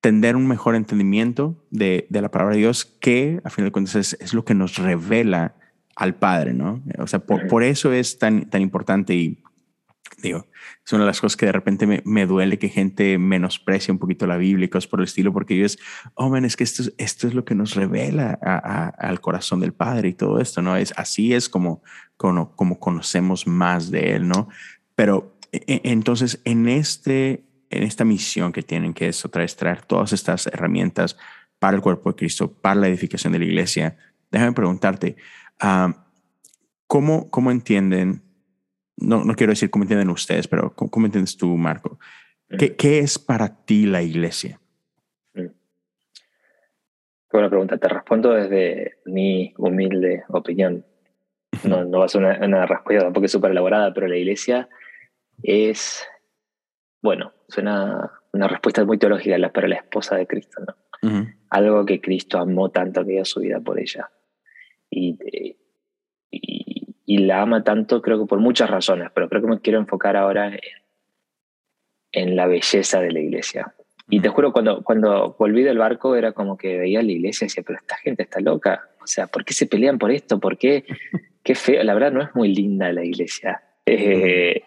tener un mejor entendimiento de, la palabra de Dios, que a fin de cuentas es, es lo que nos revela al Padre, ¿no? O sea, por, eso es tan, tan importante y digo, es una de las cosas que de repente me, me, duele que gente menosprecie un poquito la Biblia y cosas por el estilo, porque ellos, oh, man, es que esto, esto es lo que nos revela al corazón del Padre y todo esto, ¿no? Es, así es como, como, como conocemos más de Él, ¿no? Pero e, e, entonces, en, este, en esta misión que tienen, que es otra vez traer todas estas herramientas para el cuerpo de Cristo, para la edificación de la iglesia, déjame preguntarte, Ah, ¿cómo, ¿Cómo entienden? No, no quiero decir cómo entienden ustedes, pero ¿cómo, entiendes tú, Marco? ¿Qué, ¿Qué, es para ti la iglesia? Mm. buena pregunta. Te respondo desde mi humilde opinión. No, no va a ser una, una respuesta tampoco súper elaborada, pero la iglesia es, bueno, suena una respuesta muy teológica, pero la esposa de Cristo, ¿no? Algo que Cristo amó tanto que dio su vida por ella y, y, la ama tanto, creo que por muchas razones, pero creo que me quiero enfocar ahora en, en la belleza de la iglesia. Y te juro, cuando, cuando volví del barco era como que veía la iglesia y decía, pero esta gente está loca. O sea, ¿por qué se pelean por esto? ¿Por qué? Qué feo. La verdad no es muy linda la iglesia. Eh,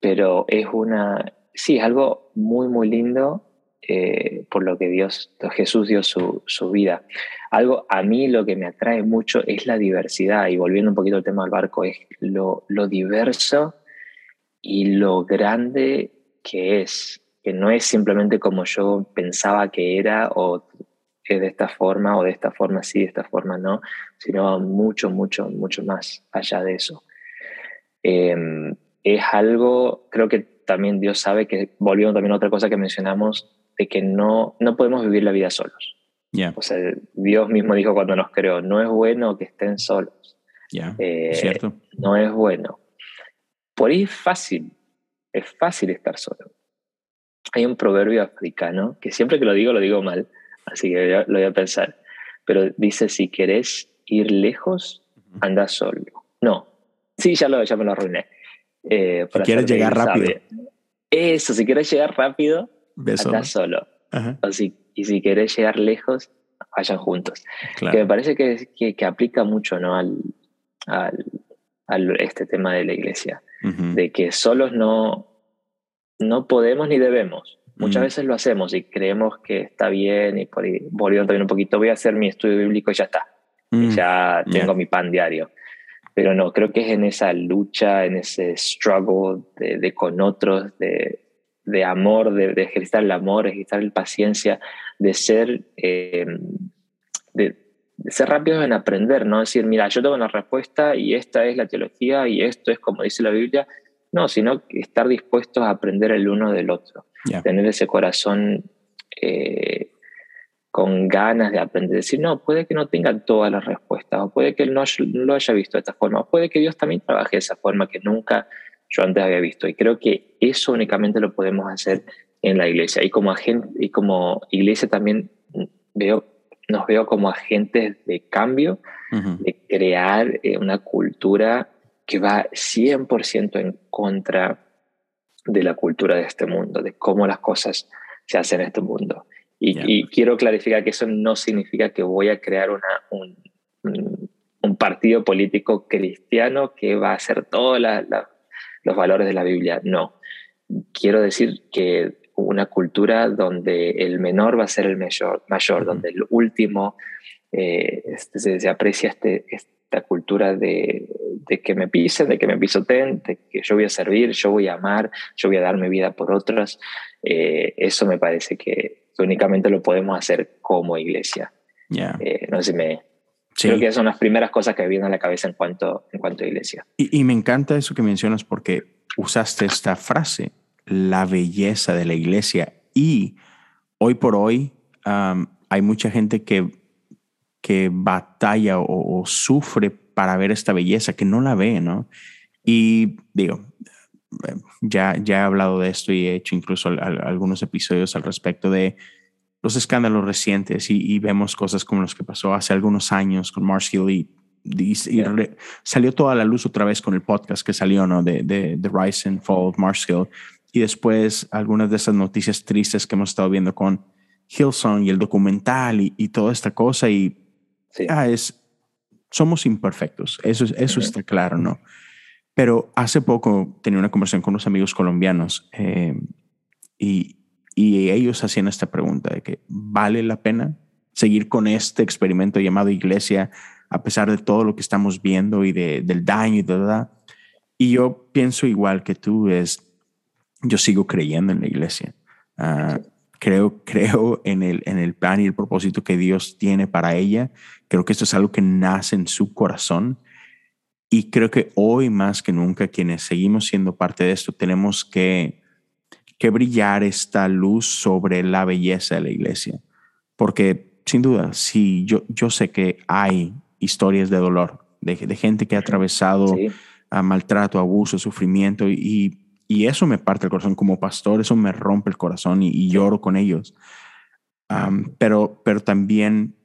pero es una, sí, es algo muy, muy lindo eh, por lo que Dios, Jesús dio su, su, vida. Algo a mí lo que me atrae mucho es la diversidad, y volviendo un poquito al tema del barco, es lo, lo diverso y lo grande que es, que no es simplemente como yo pensaba que era o es de esta forma o de esta forma sí, de esta forma no, sino mucho, mucho, mucho más allá de eso. Em, es algo, creo que también Dios sabe que, volviendo también a otra cosa que mencionamos, de que no, no podemos vivir la vida solos. O sea, Dios mismo dijo cuando nos creó, no es bueno que estén solos. Eh, cierto. No es bueno. Por ahí es fácil, es fácil estar solo. Hay un proverbio africano, que siempre que lo digo lo digo mal, así que lo voy a pensar, pero dice, si querés ir lejos, anda solo. No, sí, ya, lo, ya me lo arruiné. Eh, si quieres llegar rápido. Eso, si quieres llegar rápido, anda solo. y si querés llegar lejos, vayan juntos. Que me parece que, que, aplica mucho ¿no? al, al, este tema de la iglesia, de que solos no, no podemos ni debemos. Muchas veces lo hacemos y creemos que está bien y por ahí, volviendo también un poquito, voy a hacer mi estudio bíblico y ya está. Mm, ya tengo mi pan diario. Pero no, creo que es en esa lucha, en ese struggle de, de con otros, de, de amor, de, de, ejercitar el amor, ejercitar la paciencia, de ser, eh, de, ser rápidos en aprender, no decir, mira, yo tengo una respuesta y esta es la teología y esto es como dice la Biblia. No, sino estar dispuestos a aprender el uno del otro, tener ese corazón eh, con ganas de aprender, decir, no, puede que no tengan todas las respuestas, o puede que no, no lo haya visto de esta forma, o puede que Dios también trabaje de esa forma que nunca yo antes había visto. Y creo que eso únicamente lo podemos hacer en la iglesia. Y como, agente, y como iglesia también veo, nos veo como agentes de cambio, de crear eh, una cultura que va 100% en contra de la cultura de este mundo, de cómo las cosas se hacen en este mundo. Y, quiero clarificar que eso no significa que voy a crear una, un, un, partido político cristiano que va a hacer toda la, la los valores de la Biblia. No. Quiero decir que una cultura donde el menor va a ser el mayor, mayor donde el último eh, este, se, aprecia este, esta cultura de, que me pisen, de que me pisoteen, de que yo voy a servir, yo voy a amar, yo voy a dar mi vida por otros. Eh, eso me parece que, únicamente lo podemos hacer como iglesia. Eh, no sé si me, Creo que son las primeras cosas que me vienen a la cabeza en cuanto, en cuanto a iglesia. Y, me encanta eso que mencionas porque usaste esta frase, la belleza de la iglesia. Y hoy por hoy hay mucha gente que, que batalla o, sufre para ver esta belleza, que no la ve, ¿no? Y digo, ya, ya he hablado de esto y he hecho incluso algunos episodios al respecto de los escándalos recientes y, vemos cosas como los que pasó hace algunos años con Mars Hill y, salió toda la luz otra vez con el podcast que salió ¿no? de, de, de Rise and Fall of Mars Hill y después algunas de esas noticias tristes que hemos estado viendo con Hillsong y el documental y, toda esta cosa y ah, es, somos imperfectos, eso, eso está claro, ¿no? Pero hace poco tenía una conversación con unos amigos colombianos eh, y, y ellos hacían esta pregunta de que vale la pena seguir con este experimento llamado iglesia a pesar de todo lo que estamos viendo y de, del daño y de verdad. Y yo pienso igual que tú es, yo sigo creyendo en la iglesia. Ah, creo, creo en el, en el plan y el propósito que Dios tiene para ella. Creo que esto es algo que nace en su corazón. Y creo que hoy más que nunca quienes seguimos siendo parte de esto tenemos que que brillar esta luz sobre la belleza de la iglesia. Porque sin duda, sí, yo, yo sé que hay historias de dolor, de, gente que ha atravesado a maltrato, abuso, sufrimiento y, y, eso me parte el corazón como pastor, eso me rompe el corazón y, lloro con ellos. pero, pero también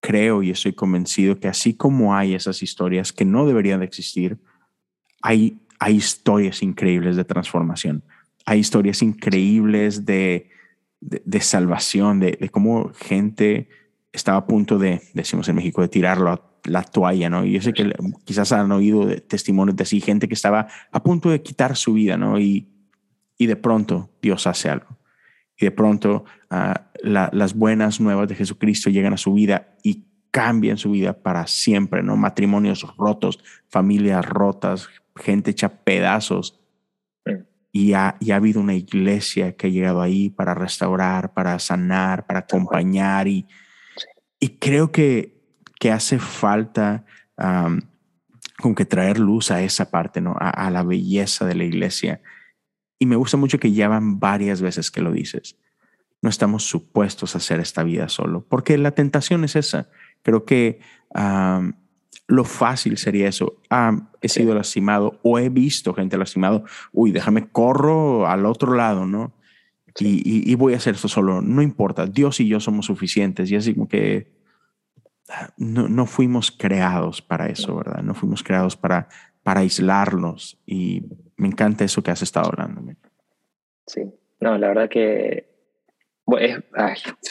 creo y estoy convencido que así como hay esas historias que no deberían de existir, hay, hay historias increíbles de transformación hay historias increíbles de, de, salvación, de, cómo gente estaba a punto de, decimos en México, de tirarlo la toalla, ¿no? Y yo sé que quizás han oído testimonios de así, gente que estaba a punto de quitar su vida, ¿no? Y, y de pronto Dios hace algo. Y de pronto ah, las buenas nuevas de Jesucristo llegan a su vida y cambian su vida para siempre, ¿no? Matrimonios rotos, familias rotas, gente hecha pedazos. Y ha, y ha habido una iglesia que ha llegado ahí para restaurar, para sanar, para acompañar. Y, y creo que, que hace falta con que traer luz a esa parte, ¿no? A, la belleza de la iglesia. Y me gusta mucho que ya van varias veces que lo dices. No estamos supuestos a hacer esta vida solo, porque la tentación es esa. Creo que lo fácil sería eso. Ah, he sido lastimado o he visto gente lastimado. Uy, déjame corro al otro lado, ¿no? Y, voy a hacer esto solo. No importa. Dios y yo somos suficientes. Y así como que ah, no, no fuimos creados para eso, ¿verdad? No fuimos creados para, para aislarnos. Y me encanta eso que has estado hablando. Sí. No, la verdad que bueno,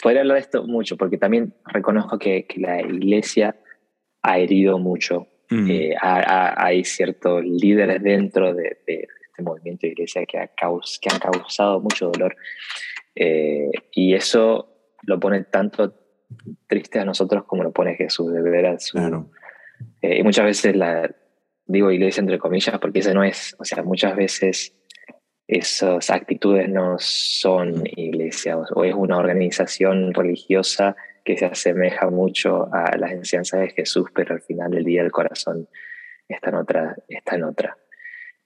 podría hablar de esto mucho, porque también reconozco que, que la iglesia ha herido mucho. Mm. Eh, hay ciertos líderes dentro de, este movimiento de iglesia que, ha que han causado mucho dolor. Eh, y eso lo pone tanto triste a nosotros como lo pone Jesús, de ver Claro. Eh, y muchas veces la digo iglesia entre comillas porque ese no es, o sea, muchas veces esas actitudes no son iglesia o es una organización religiosa que se asemeja mucho a las enseñanzas de Jesús, pero al final del día el corazón está en otra. Está en otra.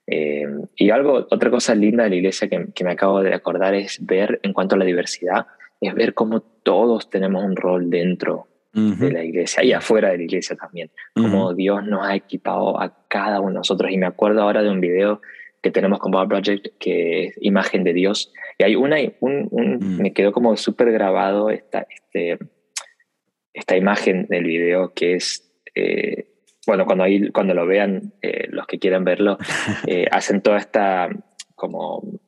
Eh, y algo, otra cosa linda de la iglesia que, que, me acabo de acordar es ver, en cuanto a la diversidad, es ver cómo todos tenemos un rol dentro de la iglesia y afuera de la iglesia también, cómo Dios nos ha equipado a cada uno de nosotros. Y me acuerdo ahora de un video que tenemos con Bob Project que es imagen de Dios. Y hay una, un, un mm. me quedó como súper grabado esta, este, esta imagen del video que es, eh, bueno, cuando, ahí, cuando lo vean, eh, los que quieran verlo, eh, hacen toda esta, como,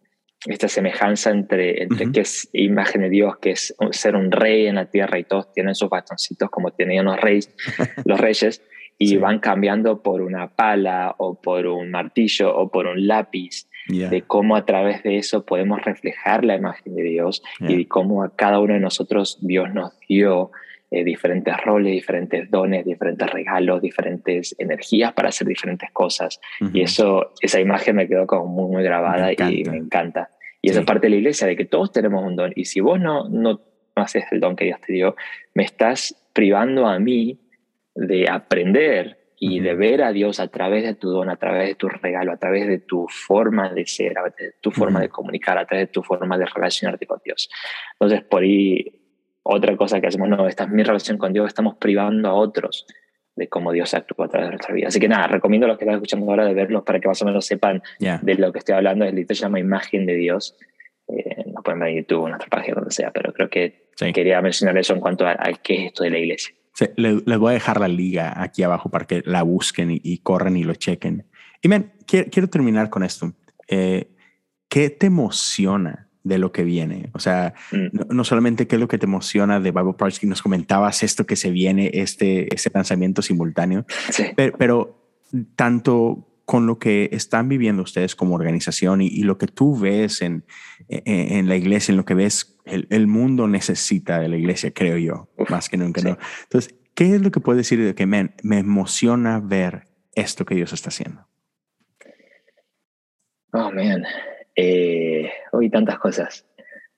esta semejanza entre, entre que es imagen de Dios, que es ser un rey en la tierra y todos tienen sus bastoncitos como tenían los reyes, los reyes y van cambiando por una pala o por un martillo o por un lápiz. de cómo a través de eso podemos reflejar la imagen de Dios y cómo a cada uno de nosotros Dios nos dio eh, diferentes roles, diferentes dones, diferentes regalos, diferentes energías para hacer diferentes cosas. Y eso, esa imagen me quedó como muy, muy grabada y me encanta. Y esa es parte de la iglesia, de que todos tenemos un don. Y si vos no, no, haces el don que Dios te dio, me estás privando a mí de aprender y de ver a Dios a través de tu don, a través de tu regalo, a través de tu forma de ser, a través de tu forma de comunicar, a través de tu forma de relacionarte con Dios. Entonces, por ahí otra cosa que hacemos, no, esta es mi relación con Dios, estamos privando a otros de cómo Dios actúa a través de nuestra vida. Así que nada, recomiendo a los que están escuchando ahora de verlos para que más o menos sepan de lo que estoy hablando. El libro se llama Imagen de Dios. Eh, lo pueden ver en YouTube, en nuestra página, donde sea, pero creo que quería mencionar eso en cuanto a, qué es esto de la iglesia. Sí, les, voy a dejar la liga aquí abajo para que la busquen y, corren y lo chequen. Y men, quiero, terminar con esto. Eh, ¿Qué te emociona de lo que viene. O sea, mm. no, solamente qué es lo que te emociona de Bible Project, nos comentabas esto que se viene, este, este lanzamiento simultáneo, pero, tanto con lo que están viviendo ustedes como organización y, lo que tú ves en, en, la iglesia, en lo que ves, el, mundo necesita de la iglesia, creo yo, más que nunca. ¿no? Entonces, ¿qué es lo que puedes decir de que me emociona ver esto que Dios está haciendo? Oh, man. Eh, hoy tantas cosas.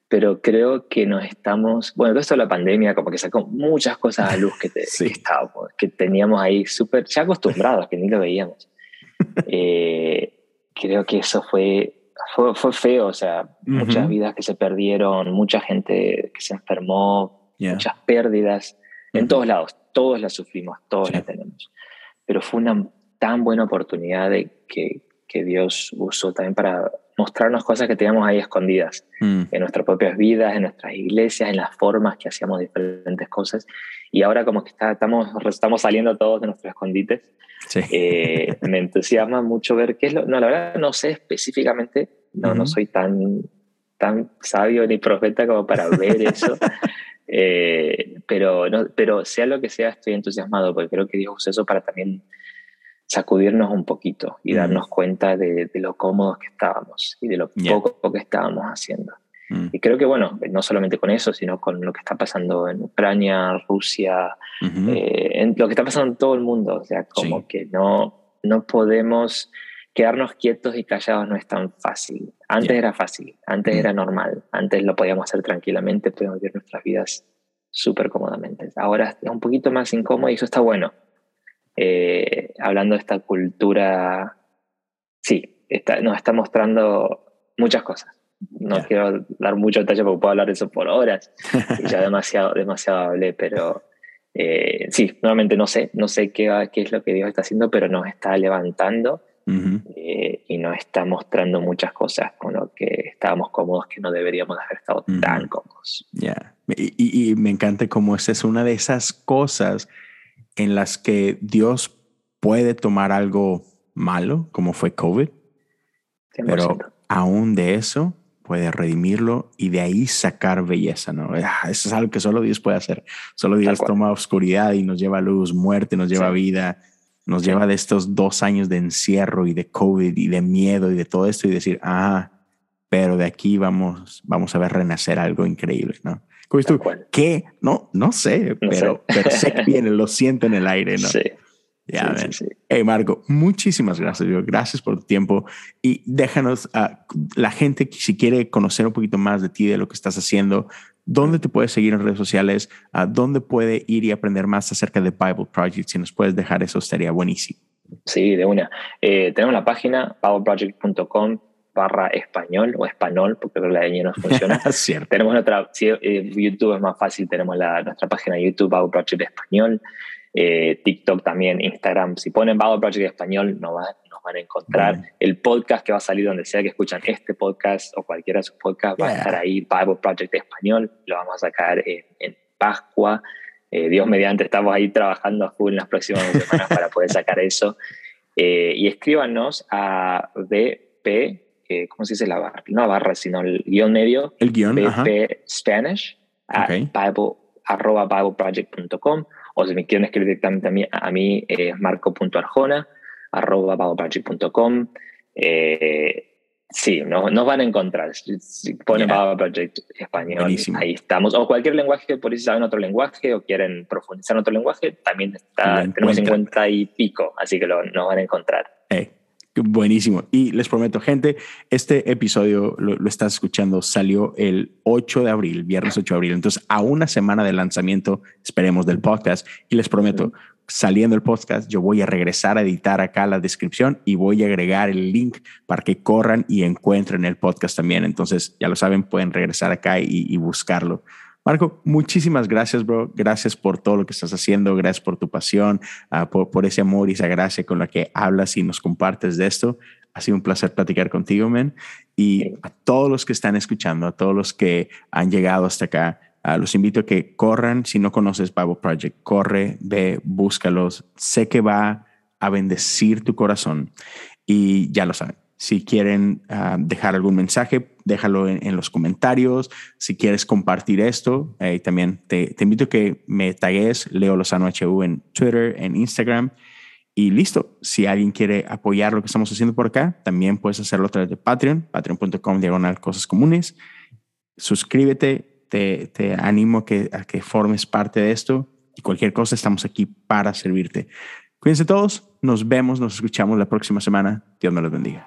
Pero creo que nos estamos, bueno, todo esto de la pandemia como que sacó muchas cosas a luz que, que, teníamos ahí súper ya acostumbrados, que ni lo veíamos. Eh, creo que eso fue, fue, feo, o sea, muchas vidas que se perdieron, mucha gente que se enfermó, muchas pérdidas, en todos lados, todos las sufrimos, todos las tenemos. Pero fue una tan buena oportunidad de que, que Dios usó también para mostrarnos cosas que teníamos ahí escondidas mm. en nuestras propias vidas, en nuestras iglesias, en las formas que hacíamos diferentes cosas. Y ahora como que está, estamos, estamos saliendo todos de nuestros escondites. Eh, me entusiasma mucho ver qué es lo... No, la verdad no sé específicamente, no, no soy tan, tan sabio ni profeta como para ver eso. Eh, pero, no, pero sea lo que sea, estoy entusiasmado porque creo que Dios usa eso para también sacudirnos un poquito y darnos cuenta de, lo cómodos que estábamos y de lo poco que estábamos haciendo. Mm. Y creo que, bueno, no solamente con eso, sino con lo que está pasando en Ucrania, Rusia, eh, en lo que está pasando en todo el mundo. O sea, como que no, no podemos quedarnos quietos y callados, no es tan fácil. Antes era fácil, antes mm. era normal, antes lo podíamos hacer tranquilamente, podíamos vivir nuestras vidas súper cómodamente. Ahora es un poquito más incómodo y eso está bueno. Eh, hablando de esta cultura, sí, está, nos está mostrando muchas cosas no quiero dar mucho detalle porque puedo hablar de eso por horas. Y ya demasiado, demasiado hablé, pero eh, sí, nuevamente no sé, no sé qué, qué es lo que Dios está haciendo, pero nos está levantando eh, y nos está mostrando muchas cosas con lo que estábamos cómodos que no deberíamos haber estado tan cómodos. Ya, y, y, me encanta cómo esa es una de esas cosas en las que Dios puede tomar algo malo, como fue COVID, pero aún de eso puede redimirlo y de ahí sacar belleza, ¿no? Ah, eso es algo que solo Dios puede hacer. Solo Dios toma oscuridad y nos lleva luz, muerte, nos lleva vida, nos lleva de estos dos años de encierro y de COVID y de miedo y de todo esto y decir, ah, pero de aquí vamos, vamos a ver renacer algo increíble, ¿no? tú, ¿qué? No, no sé, pero, pero sé que viene, lo siento en el aire, ¿no? Sí. Ya, Hey, Marco, muchísimas gracias. Gracias por tu tiempo y déjanos a la gente si quiere conocer un poquito más de ti, de lo que estás haciendo, dónde te puedes seguir en redes sociales, a dónde puede ir y aprender más acerca de Bible Project. Si nos puedes dejar eso, estaría buenísimo. Sí, de una. Eh, tenemos la página bibleproject.com barra español o español, porque que la de no funciona. Cierto. Tenemos nuestra, si eh, YouTube es más fácil, tenemos la, nuestra página YouTube, Bible Project Español. Eh, TikTok también, Instagram. Si ponen Bible Project español, nos, nos van a encontrar. El podcast que va a salir donde sea que escuchan este podcast o cualquiera de sus podcasts va a estar ahí, Bible Project español. Lo vamos a sacar en, Pascua. Eh, Dios mediante, estamos ahí trabajando a full en las próximas semanas para poder sacar eso. Eh, y escríbanos a BP, ¿cómo se dice la barra? No barra, sino el guion medio. El guion, BP Spanish, a Bible, arroba bibleproject.com o si me quieren escribir directamente a mí, a mí es marco.arjona, arroba. Eh, sí, nos, nos, van a encontrar. Si ponen yeah. Project español, ahí estamos. O cualquier lenguaje, por si saben otro lenguaje o quieren profundizar en otro lenguaje, también está, tenemos 50 y pico, así que lo, nos van a encontrar. Buenísimo. Y les prometo, gente, este episodio lo, lo, estás escuchando, salió el 8 de abril, viernes 8 de abril. Entonces, a una semana de lanzamiento, esperemos, del podcast. Y les prometo, saliendo el podcast, yo voy a regresar a editar acá la descripción y voy a agregar el link para que corran y encuentren el podcast también. Entonces, ya lo saben, pueden regresar acá y, y buscarlo. Marco, muchísimas gracias, bro. Gracias por todo lo que estás haciendo. Gracias por tu pasión, uh, por, por, ese amor y esa gracia con la que hablas y nos compartes de esto. Ha sido un placer platicar contigo, men. Y a todos los que están escuchando, a todos los que han llegado hasta acá, uh, los invito a que corran. Si no conoces Bible Project, corre, ve, búscalos. Sé que va a bendecir tu corazón. Y ya lo saben si quieren uh, dejar algún mensaje, déjalo en, los comentarios. Si quieres compartir esto, eh, también te, te, invito a que me tagues Leo Lozano HU en Twitter, en Instagram. Y listo, si alguien quiere apoyar lo que estamos haciendo por acá, también puedes hacerlo a través de Patreon, patreon.com diagonal cosas comunes. Suscríbete, te, te animo a que, que formes parte de esto y cualquier cosa estamos aquí para servirte. Cuídense todos, nos vemos, nos escuchamos la próxima semana. Dios me los bendiga.